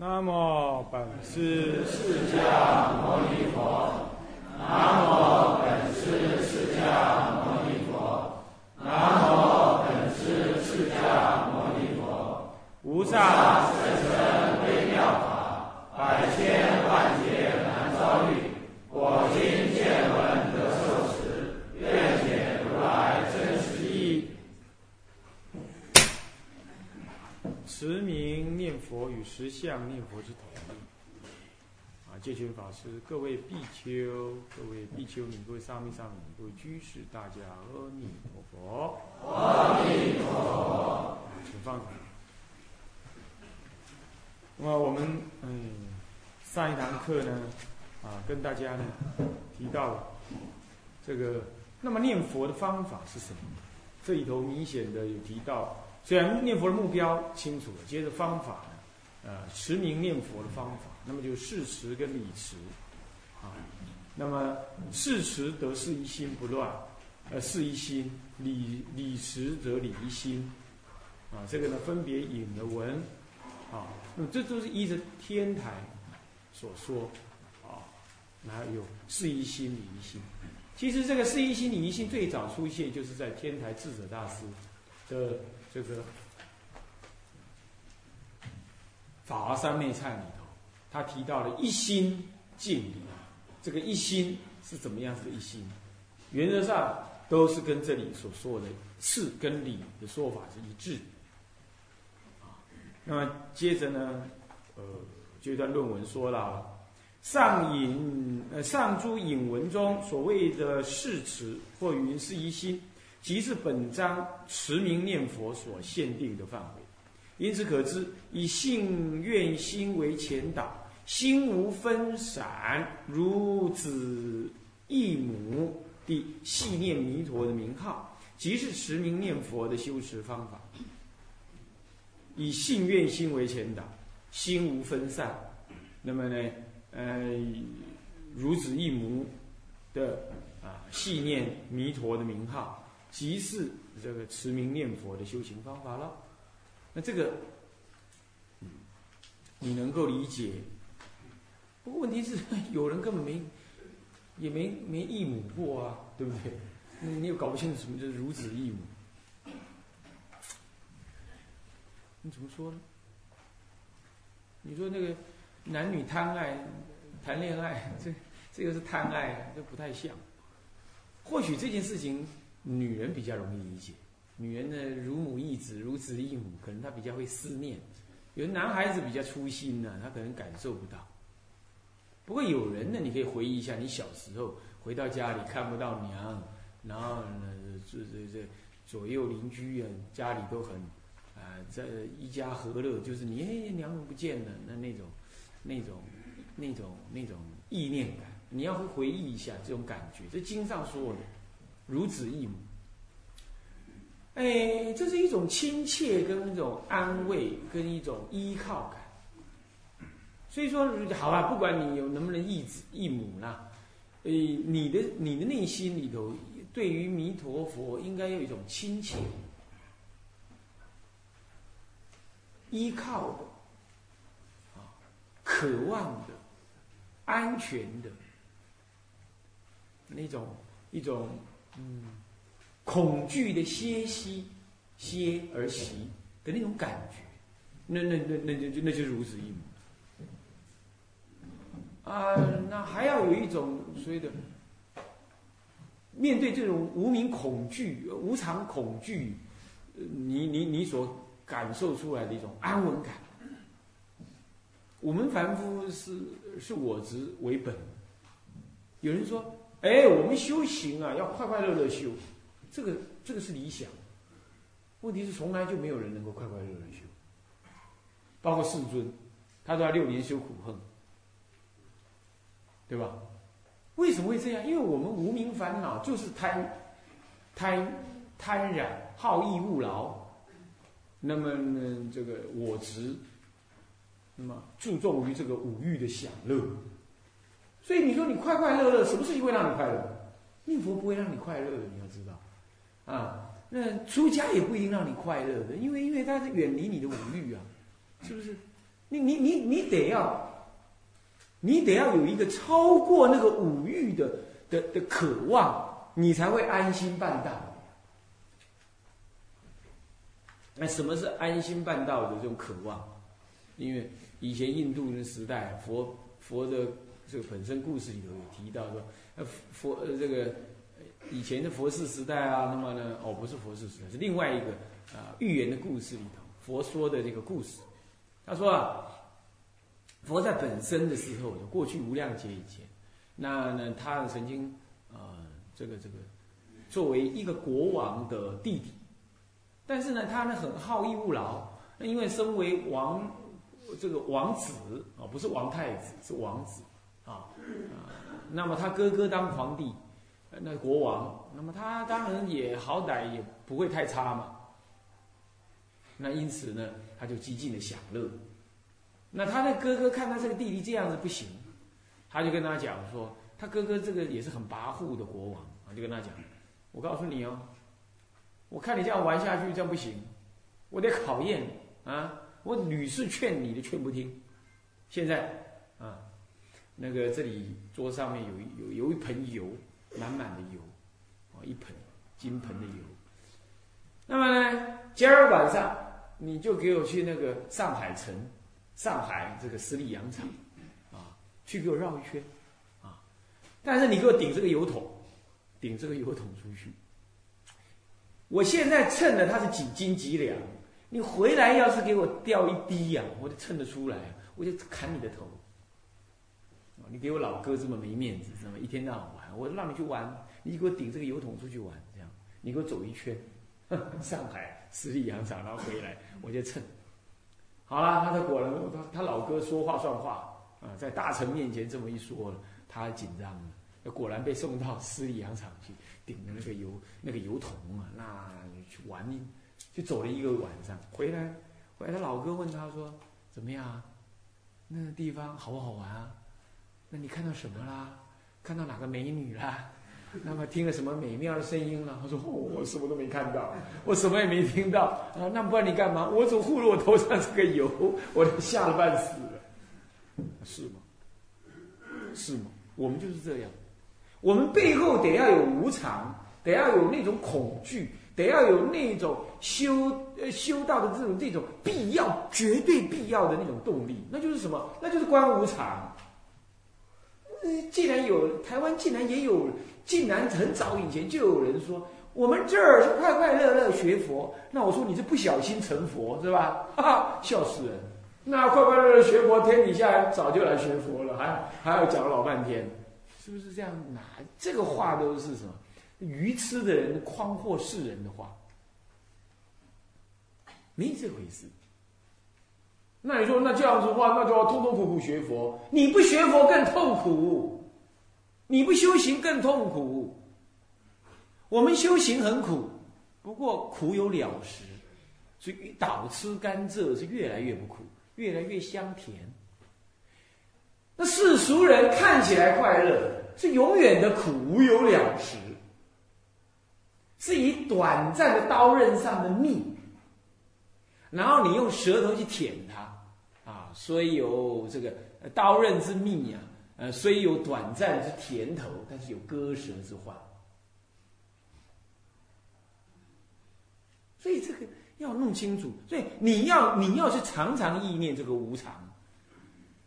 南无本师释迦牟尼佛。南无本师释迦牟尼佛。南无本师释迦牟尼佛。无上甚深微妙法，百千万劫难遭遇。我今见闻得受持，愿解如来真实义。持名念十相念佛之统一。啊，戒权法师，各位比丘、各位比丘尼、各位沙弥、沙弥、各位居士，大家阿弥陀佛。阿弥陀佛。请放。那么我们嗯，上一堂课呢，啊，跟大家呢提到这个，那么念佛的方法是什么？这里头明显的有提到。虽然念佛的目标清楚了，接着方法，呃，持名念佛的方法，那么就是事持跟理持，啊，那么事持得事一心不乱，呃，事一心；理理持则理一心，啊，这个呢分别引了文，啊，那么这都是依着天台所说，啊，哪有事一心理一心？其实这个事一心理一心最早出现就是在天台智者大师的。这个《法华三昧忏》里头，他提到了一心敬礼，这个一心是怎么样子的一心？原则上都是跟这里所说的次跟理的说法是一致。啊，那么接着呢，呃，这段论文说了，上引呃上诸引文中所谓的誓词或云是一心。即是本章持名念佛所限定的范围，因此可知以信愿心为前导，心无分散，如子一母的系念弥陀的名号，即是持名念佛的修持方法。以信愿心为前导，心无分散，那么呢，呃，如子一母的啊系念弥陀的名号。即是这个持名念佛的修行方法了。那这个，你能够理解？不过问题是，有人根本没，也没没异母过啊，对不对？你又搞不清楚什么叫孺子异母。你怎么说呢？你说那个男女贪爱、谈恋爱，这这个是贪爱，这不太像。或许这件事情。女人比较容易理解，女人呢乳母一子，如子一母，可能她比较会思念。有的男孩子比较粗心呢，他可能感受不到。不过有人呢，你可以回忆一下，你小时候回到家里看不到娘，然后呢，这这这左右邻居啊，家里都很啊，这一家和乐，就是你哎娘不见了，那那种 那种那种那种意念感，你要会回忆一下这种感觉。这经上说的。如子一母，哎，这是一种亲切，跟一种安慰，跟一种依靠感。所以说，好吧，不管你有能不能一子一母啦，哎，你的你的内心里头，对于弥陀佛，应该有一种亲切、依靠的啊，渴望的、安全的那种一种。嗯，恐惧的歇息，歇而息的那种感觉，那那那那就那就如此一母。啊，那还要有一种所谓的，面对这种无名恐惧、无常恐惧，你你你所感受出来的一种安稳感。我们凡夫是是我执为本，有人说。哎，我们修行啊，要快快乐乐修，这个这个是理想。问题是从来就没有人能够快快乐乐修，包括世尊，他都要六年修苦恨，对吧？为什么会这样？因为我们无名烦恼就是贪贪贪染、好逸恶劳，那么呢，这个我执，那么注重于这个五欲的享乐。所以你说你快快乐乐，什么事情会让你快乐？念佛不会让你快乐的，你要知道，啊，那出家也不一定让你快乐的，因为因为它是远离你的五欲啊，是不是？你你你你得要，你得要有一个超过那个五欲的的的渴望，你才会安心办道。那什么是安心办道的这种渴望？因为以前印度的时代，佛佛的这个本身故事里头有提到说，呃佛呃这个以前的佛世时代啊，那么呢，哦不是佛世时代，是另外一个啊寓言的故事里头，佛说的这个故事。他说啊，佛在本身的时候，过去无量劫以前，那呢他曾经啊这个这个作为一个国王的弟弟。但是呢，他呢很好逸恶劳。那因为身为王，这个王子啊，不是王太子，是王子啊啊。那么他哥哥当皇帝，那国王，那么他当然也好歹也不会太差嘛。那因此呢，他就极尽的享乐。那他的哥哥看他这个弟弟这样子不行，他就跟他讲说，他哥哥这个也是很跋扈的国王啊，就跟他讲，我告诉你哦。我看你这样玩下去，这样不行，我得考验你啊！我屡次劝你的，劝不听。现在啊，那个这里桌上面有有有一盆油，满满的油，哦，一盆金盆的油。那么呢，今儿晚上你就给我去那个上海城，上海这个十里洋场，啊，去给我绕一圈，啊，但是你给我顶这个油桶，顶这个油桶出去。我现在称的它是几斤几两，你回来要是给我掉一滴呀，我就称得出来，我就砍你的头。你给我老哥这么没面子，这么一天到晚，我让你去玩，你给我顶这个油桶出去玩，这样你给我走一圈，上海十里洋场，然后回来我就称。好了，他他果然他他老哥说话算话啊，在大臣面前这么一说，他紧张了，果然被送到十里洋场去。顶着那个油那个油桶啊，那去玩，就走了一个晚上，回来，回来他老哥问他说：“怎么样？那个地方好不好玩啊？那你看到什么啦？看到哪个美女啦？那么听了什么美妙的声音了？”他说：“我什么都没看到，我什么也没听到啊！那不然你干嘛？我总护着我头上这个油，我都吓得半死了，是吗？是吗？我们就是这样。”我们背后得要有无常，得要有那种恐惧，得要有那种修呃修道的这种这种必要、绝对必要的那种动力，那就是什么？那就是观无常。呃，既然有台湾，竟然也有，竟然很早以前就有人说，我们这儿是快快乐乐学佛，那我说你是不小心成佛是吧？哈哈，笑死人！那快快乐乐学佛，天底下早就来学佛了，还还要讲老半天。是不是这样？哪这个话都是什么愚痴的人诓惑世人的话？没这回事。那你说那这样子的话，那就要痛痛苦苦学佛。你不学佛更痛苦，你不修行更痛苦。我们修行很苦，不过苦有了时，所以倒吃甘蔗是越来越不苦，越来越香甜。那世俗人看起来快乐。是永远的苦，无有了时。是以短暂的刀刃上的蜜，然后你用舌头去舔它，啊，虽有这个刀刃之蜜啊，呃，虽有短暂之甜头，但是有割舌之患。所以这个要弄清楚。所以你要你要是常常意念这个无常。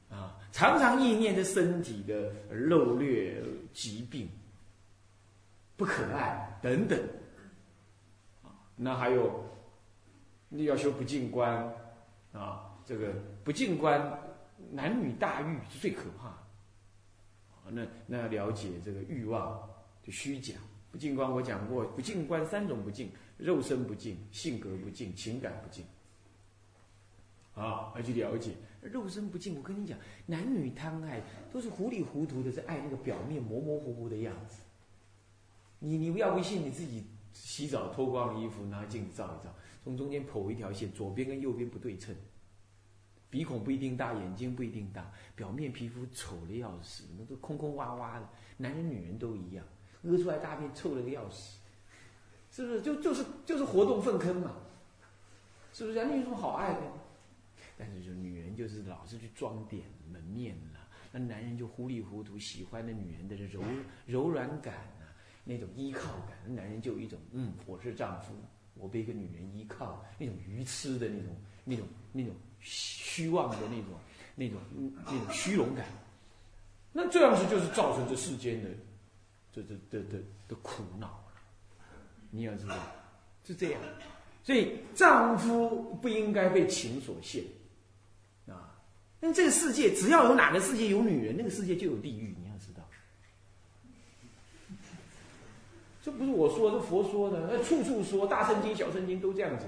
啊常常意念着身体的漏略、疾病、不可爱等等，那还有你要修不净观啊，这个不净观，男女大欲是最可怕的。那那要了解这个欲望的虚假。不净观我讲过，不净观三种不净：肉身不净、性格不净、情感不净。啊，要去了解。肉身不净，我跟你讲，男女贪爱都是糊里糊涂的，在爱那个表面模模糊糊的样子。你你不要不信，你自己洗澡脱光衣服，拿镜子照一照，从中间剖一条线，左边跟右边不对称，鼻孔不一定大，眼睛不一定大，表面皮肤丑的要死，那都空空洼洼的，男人女人都一样，屙出来大便臭的要死，是不是？就就是就是活动粪坑嘛，是不是？你有什么好爱的？但是就女人就是老是去装点门面了，那男人就糊里糊涂喜欢的女人的柔柔软感啊，那种依靠感，男人就有一种嗯，我是丈夫，我被一个女人依靠，那种愚痴的那种那种那种虚妄的那种那种那种虚荣感，那这样子就是造成这世间的这这的的的苦恼。你要知道，是这样，所以丈夫不应该被情所限，啊，那这个世界只要有哪个世界有女人，那个世界就有地狱。你要知道，这不是我说，是佛说的，那处处说，大圣经、小圣经都这样讲。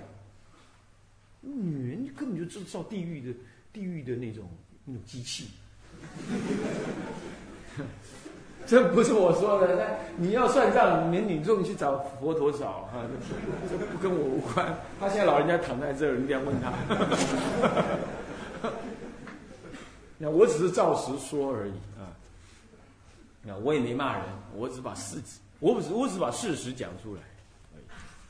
女人根本就制造地狱的地狱的那种那种机器。这不是我说的，那你要算账，你女众去找佛陀找啊，这不跟我无关。他现在老人家躺在这儿，你这样问他。那我只是照实说而已啊。那我也没骂人，我只把事实，我只我只把事实讲出来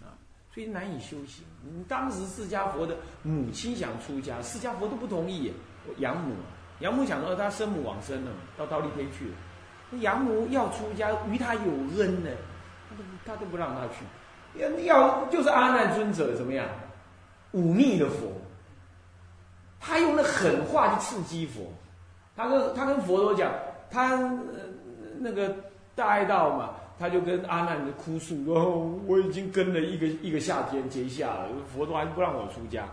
啊。所以难以修行。当时释迦佛的母亲想出家，释迦佛都不同意。养母，养母想说他生母往生了，到到立天去了。养母要出家，与他有恩呢，他都他都不让他去。要要就是阿难尊者怎么样，忤逆的佛，他用那狠话去刺激佛。他跟他跟佛陀讲，他那个大爱道嘛，他就跟阿难的哭诉说：“我已经跟了一个一个夏天结下了，佛陀还不让我出家。”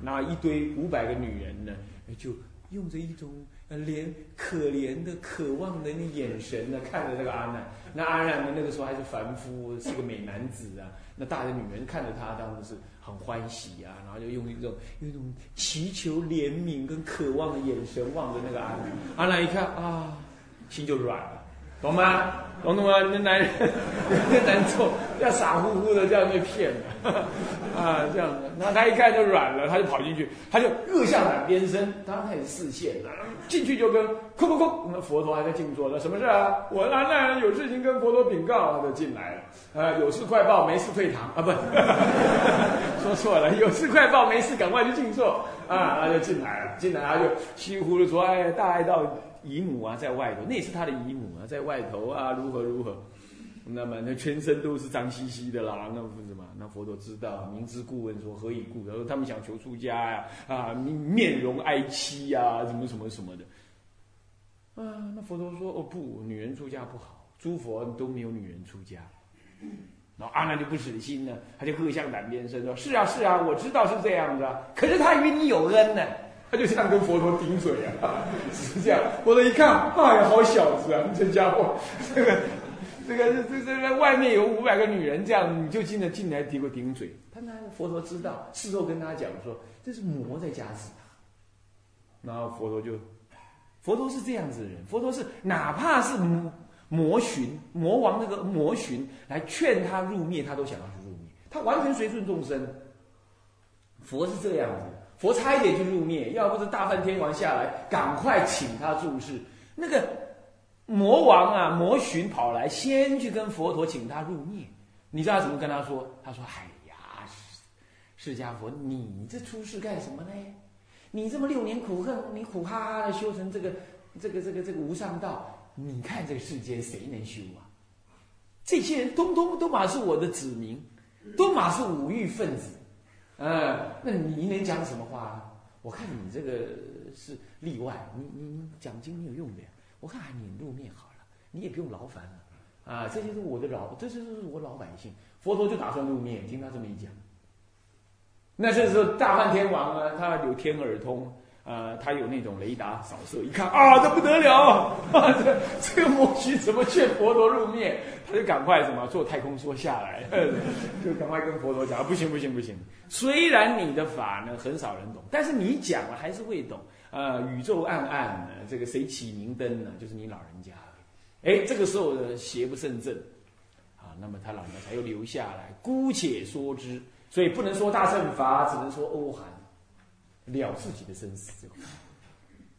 那一堆五百个女人呢，就用着一种。连可怜的、渴望的那眼神呢，看着这个阿难。那阿难呢，那个时候还是凡夫，是个美男子啊。那大的女人看着他，当然是很欢喜啊。然后就用一种用一种祈求怜悯跟渴望的眼神望着那个阿难。阿难一看啊，心就软了，懂吗？懂懂吗？那男人有点难受，要傻乎乎的这样被骗了 啊，这样的。那他一看就软了，他就跑进去，他就恶向胆边生，他开始视线。进去就跟哭哭哭，那佛陀还在静坐呢。什么事啊？我阿难有事情跟佛陀禀告，他就进来了。呃，有事快报，没事退堂啊，不，说错了，有事快报，没事赶快去静坐啊，他就进来了。进来他就稀里糊涂说：“哎，大爱到姨母啊，在外头，那也是他的姨母啊，在外头啊，如何如何。”那么那全身都是脏兮兮的啦，那不是嘛？那佛陀知道，明知故问说何以故？他说他们想求出家呀，啊，面面容哀戚呀，什么什么什么的。啊，那佛陀说哦不，女人出家不好，诸佛都没有女人出家。然后阿难就不死心呢，他就喝向胆边生说：是啊是啊，我知道是这样的，可是他与你有恩呢，他就这样跟佛陀顶嘴啊，是这样。佛陀一看，哎呀，好小子啊，这家伙，这个。这个这这这外面有五百个女人，这样你就进来进来顶个顶嘴。他那佛陀知道，事后跟他讲说，这是魔在加持他。然后佛陀就，佛陀是这样子的人，佛陀是哪怕是魔寻魔王那个魔寻来劝他入灭，他都想要去入灭，他完全随顺众生。佛是这样子，佛差一点就入灭，要不是大梵天王下来，赶快请他注释那个。魔王啊，魔寻跑来，先去跟佛陀请他入灭。你知道怎么跟他说？他说：“哎呀，释迦佛，你这出世干什么呢？你这么六年苦恨，你苦哈哈的修成这个、这个、这个、这个无上道，你看这个世间谁能修啊？这些人通通都马是我的子民，都马是五欲分子。嗯，那你能讲什么话？我看你这个是例外，你你你讲经没有用的呀。”我看你露面好了，你也不用劳烦了，啊，这些是我的老，这些是我老百姓。佛陀就打算露面，听他这么一讲。那这时候大梵天王啊，他有天耳通，呃，他有那种雷达扫射，一看啊，这不得了，这 这个魔虚怎么劝佛陀入灭？他就赶快什么坐太空梭下来，就赶快跟佛陀讲，不行不行不行。虽然你的法呢很少人懂，但是你讲了还是会懂。呃，宇宙暗暗，这个谁起明灯呢？就是你老人家。哎，这个时候呢，邪不胜正，啊，那么他老人家才又留下来，姑且说之。所以不能说大乘法，只能说欧韩了自己的生死，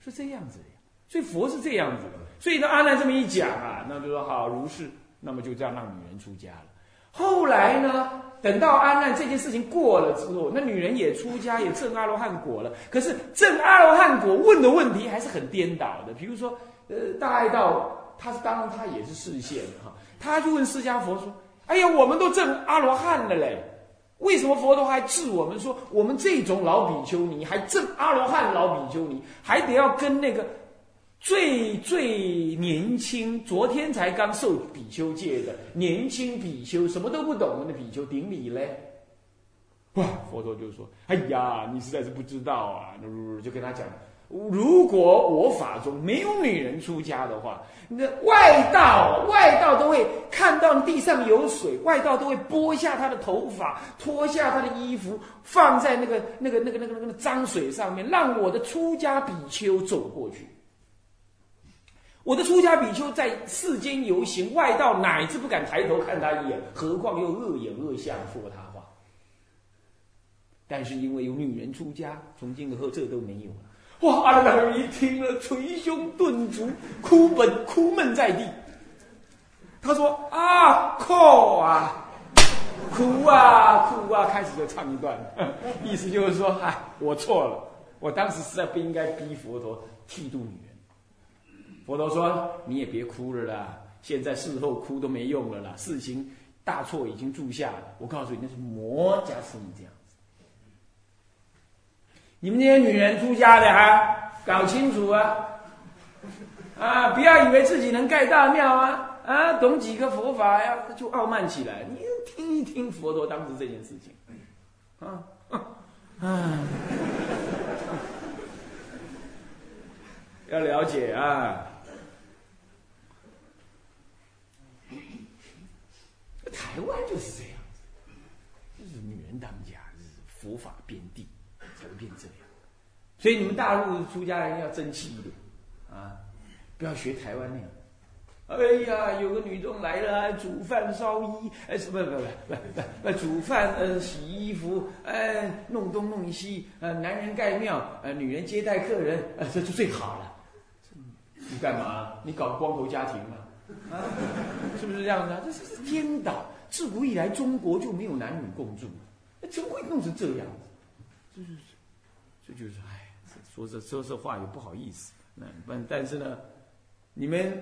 是这样子的。所以佛是这样子的。所以呢，阿难这么一讲啊，那就说好如是，那么就这样让女人出家了。后来呢，等到阿难这件事情过了之后，那女人也出家，也证阿罗汉果了。可是证阿罗汉果问的问题还是很颠倒的。比如说，呃，大爱道他是当然他也是视线哈，他就问释迦佛说：“哎呀，我们都证阿罗汉了嘞，为什么佛陀还治我们说我们这种老比丘尼还证阿罗汉老比丘尼还得要跟那个？”最最年轻，昨天才刚受比丘戒的年轻比丘，什么都不懂的比丘顶礼嘞。哇，佛陀就说：“哎呀，你实在是不知道啊！”就跟他讲：“如果我法中没有女人出家的话，那外道外道都会看到地上有水，外道都会拨下他的头发，脱下他的衣服，放在那个那个那个那个那个脏水上面，让我的出家比丘走过去。”我的出家比丘在世间游行，外道乃至不敢抬头看他一眼，何况又恶言恶相说他话。但是因为有女人出家，从今以后这都没有了。哇！阿难一听了，捶胸顿足，哭本哭闷在地。他说：“啊，哭啊，哭啊，哭啊！”开始就唱一段，意思就是说：“哎，我错了，我当时实在不应该逼佛陀剃度女人。”佛陀说：“你也别哭了啦，现在事后哭都没用了啦，事情大错已经铸下了。我告诉你，那是魔加生这样。你们这些女人出家的哈，搞清楚啊！啊，不要以为自己能盖大庙啊！啊，懂几个佛法呀，就傲慢起来。你听一听佛陀当时这件事情，啊，啊，要了解啊。”台湾就是这样子，就是女人当家，是佛法遍地，才会变这样。所以你们大陆出家人要争气一点啊，不要学台湾那样。哎呀，有个女众来了，煮饭烧衣，哎，什么不不不不不，煮饭呃洗衣服，哎弄东弄西，呃男人盖庙，呃女人接待客人，呃这就最好了。你干嘛？你搞光头家庭吗？啊，是不是这样子啊？这是是颠倒。自古以来，中国就没有男女共住，怎么会弄成这样子？就是，这就是，哎，说这说这话也不好意思。那但但是呢，你们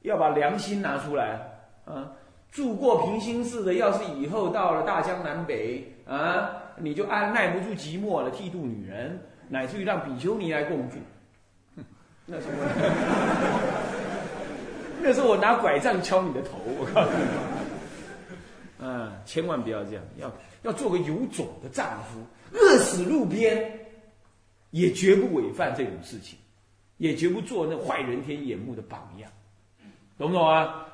要把良心拿出来啊！住过平心寺的，要是以后到了大江南北啊，你就按耐不住寂寞了，剃度女人，乃至于让比丘尼来共住，那是 那时候我拿拐杖敲你的头，我告诉你。嗯，千万不要这样，要要做个有种的丈夫，饿死路边，也绝不违犯这种事情，也绝不做那坏人天眼目的榜样，懂不懂啊？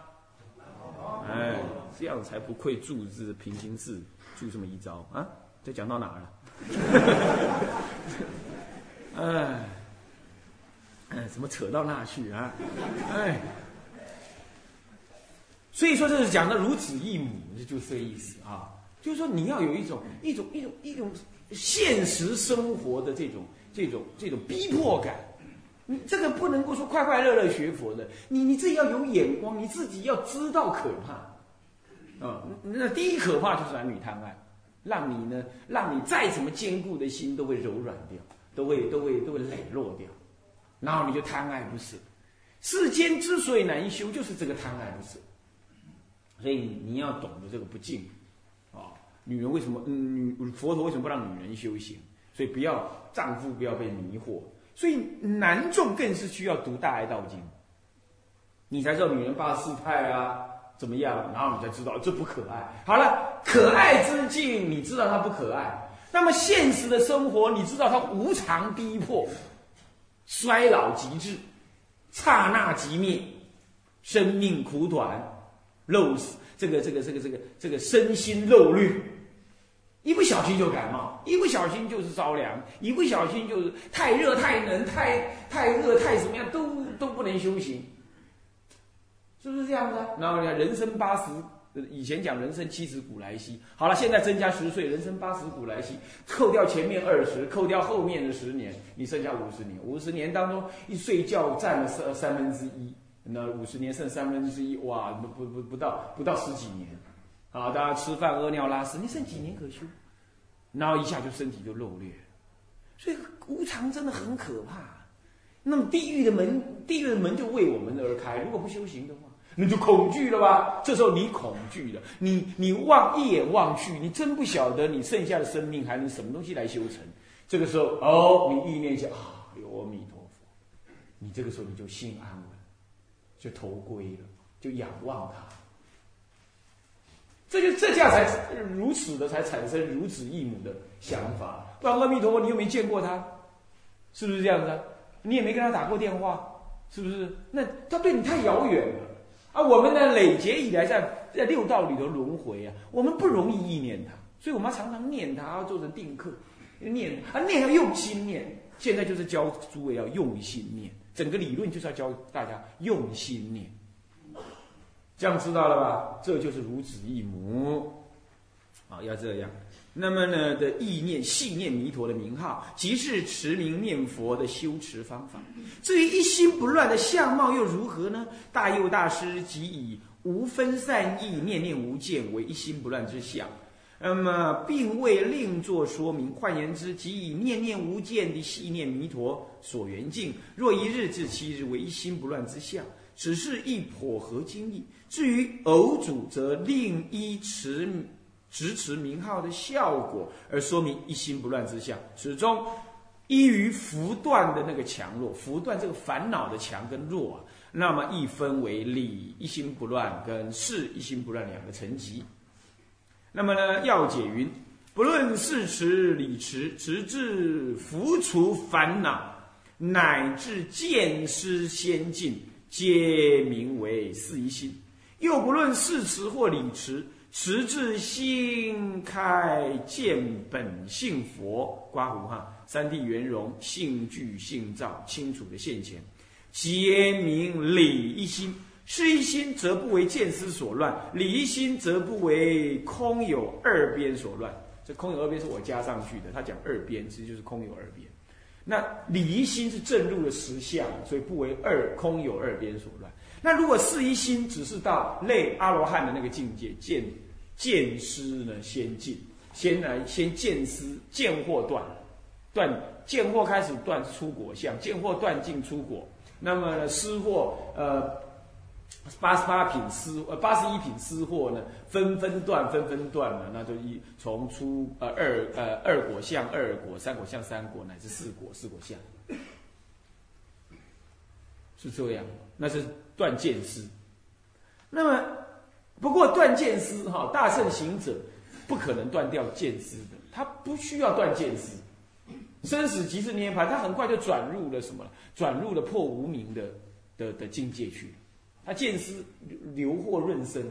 哎，这样才不愧住字平行寺，住这么一招啊！这讲到哪了？哎，哎，怎么扯到那去啊？哎。所以说，这是讲的如子一母，这就是这个意思啊。就是说，你要有一种一种一种一种现实生活的这种这种这种逼迫感。你这个不能够说快快乐乐学佛的，你你自己要有眼光，你自己要知道可怕啊。那第一可怕就是男女贪爱，让你呢，让你再怎么坚固的心都会柔软掉，都会都会都会磊落掉，然后你就贪爱不舍。世间之所以难修，就是这个贪爱不舍。所以你要懂得这个不敬，啊，女人为什么？嗯，女佛陀为什么不让女人修行？所以不要丈夫不要被迷惑。所以男众更是需要读《大爱道经》，你才知道女人八四态啊，怎么样？然后你才知道这不可爱。好了，可爱之境，你知道它不可爱。那么现实的生活，你知道它无常逼迫，衰老极致，刹那即灭，生命苦短。肉死，这个这个这个这个这个身心肉绿，一不小心就感冒，一不小心就是着凉，一不小心就是太热太冷太太热太怎么样都都不能修行，是不是这样子？然后你看人生八十，以前讲人生七十古来稀，好了，现在增加十岁，人生八十古来稀，扣掉前面二十，扣掉后面的十年，你剩下五十年，五十年当中一睡觉占了三三分之一。那五十年剩三分之一，哇，不不不到不到十几年，啊，大家吃饭屙尿拉屎，你剩几年可修？然后一下就身体就漏裂，所以无常真的很可怕。那么地狱的门，地狱的门就为我们而开。如果不修行的话，那就恐惧了吧？这时候你恐惧了，你你望一眼望去，你真不晓得你剩下的生命还能什么东西来修成。这个时候，哦，你意念下啊，有阿弥陀佛，你这个时候你就心安稳，就投归了，就仰望他。这就这下才如此的才产生如此异母的想法。不然阿弥陀佛，你又没见过他，是不是这样子啊？你也没跟他打过电话，是不是？那他对你太遥远了。啊，我们呢累劫以来在在六道里头轮回啊，我们不容易意念他，所以我们要常常念他，要做成定课，念啊念要用心念。现在就是教诸位要用心念，整个理论就是要教大家用心念。这样知道了吧？这就是如子一母，啊，要这样。那么呢的意念、信念弥陀的名号，即是持名念佛的修持方法。至于一心不乱的相貌又如何呢？大佑大师即以无分散意、念念无间为一心不乱之相。那么，并未另作说明。换言之，即以念念无间的细念弥陀所缘境，若一日至七日为一心不乱之相。只是一颇合经义。至于偶主，则另依持执持名号的效果而说明一心不乱之相。始终依于福断的那个强弱，福断这个烦恼的强跟弱啊，那么一分为理一心不乱跟事一心不乱两个层级。那么呢，要解云：不论事持理持，直至浮除烦恼，乃至见失仙境。皆名为四一心，又不论事持或理持，持至心开见本性佛，刮胡哈，三谛圆融，性具性照，清楚的现前，皆名理一心。事一心则不为见思所乱，理一心则不为空有二边所乱。这空有二边是我加上去的，他讲二边其实就是空有二边。那理一心是正入了实相，所以不为二空有二边所乱。那如果四一心只是到类阿罗汉的那个境界，见见思呢先进，先来先见思见惑断，断见惑开始断出果相，见惑断尽出果，那么思惑呃。八十八品私呃八十一品私货呢，分分段分分段呢，那就一从初呃二呃二果相二果三果相三果乃至四果四果相，是这样，那是断见思。那么不过断见思哈，大圣行者不可能断掉见思的，他不需要断见思，生死即是涅槃，他很快就转入了什么？转入了破无明的的的境界去。他见思流祸润身，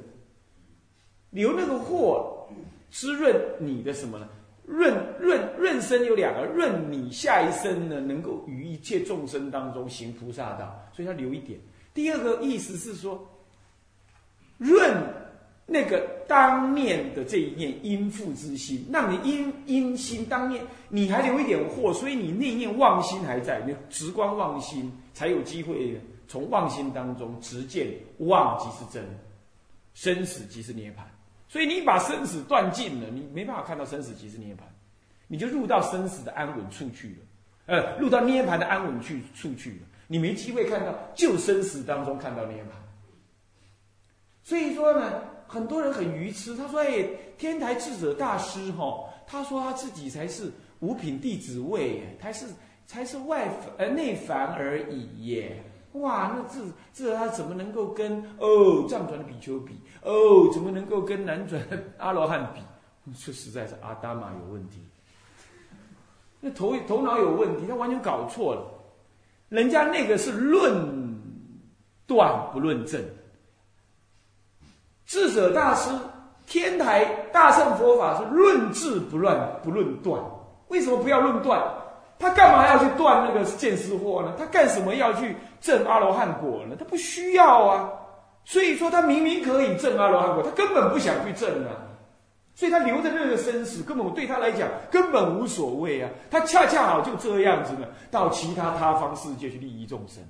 流那个祸滋润你的什么呢？润润润身有两个，润你下一生呢，能够与一切众生当中行菩萨道，所以他留一点。第二个意思是说，润那个当面的这一念应负之心，让你因因心当面你还留一点祸，所以你那念妄心还在，你直观妄心才有机会。从妄心当中直见妄即是真，生死即是涅槃。所以你把生死断尽了，你没办法看到生死即是涅槃，你就入到生死的安稳处去了，呃，入到涅槃的安稳去处去了，你没机会看到就生死当中看到涅槃。所以说呢，很多人很愚痴，他说：“哎，天台智者大师哈，他说他自己才是五品弟子位，他是才是外呃内凡而已耶。”哇，那这这他怎么能够跟哦藏传的比丘比？哦，怎么能够跟南传阿罗汉比？这实在是阿达玛有问题。那头头脑有问题，他完全搞错了。人家那个是论断不论证。智者大师天台大乘佛法是论智不乱不论断。为什么不要论断？他干嘛要去断那个见思惑呢？他干什么要去证阿罗汉果呢？他不需要啊。所以说他明明可以证阿罗汉果，他根本不想去证啊。所以他留着那个生死，根本对他来讲根本无所谓啊。他恰恰好就这样子呢，到其他他方世界去利益众生。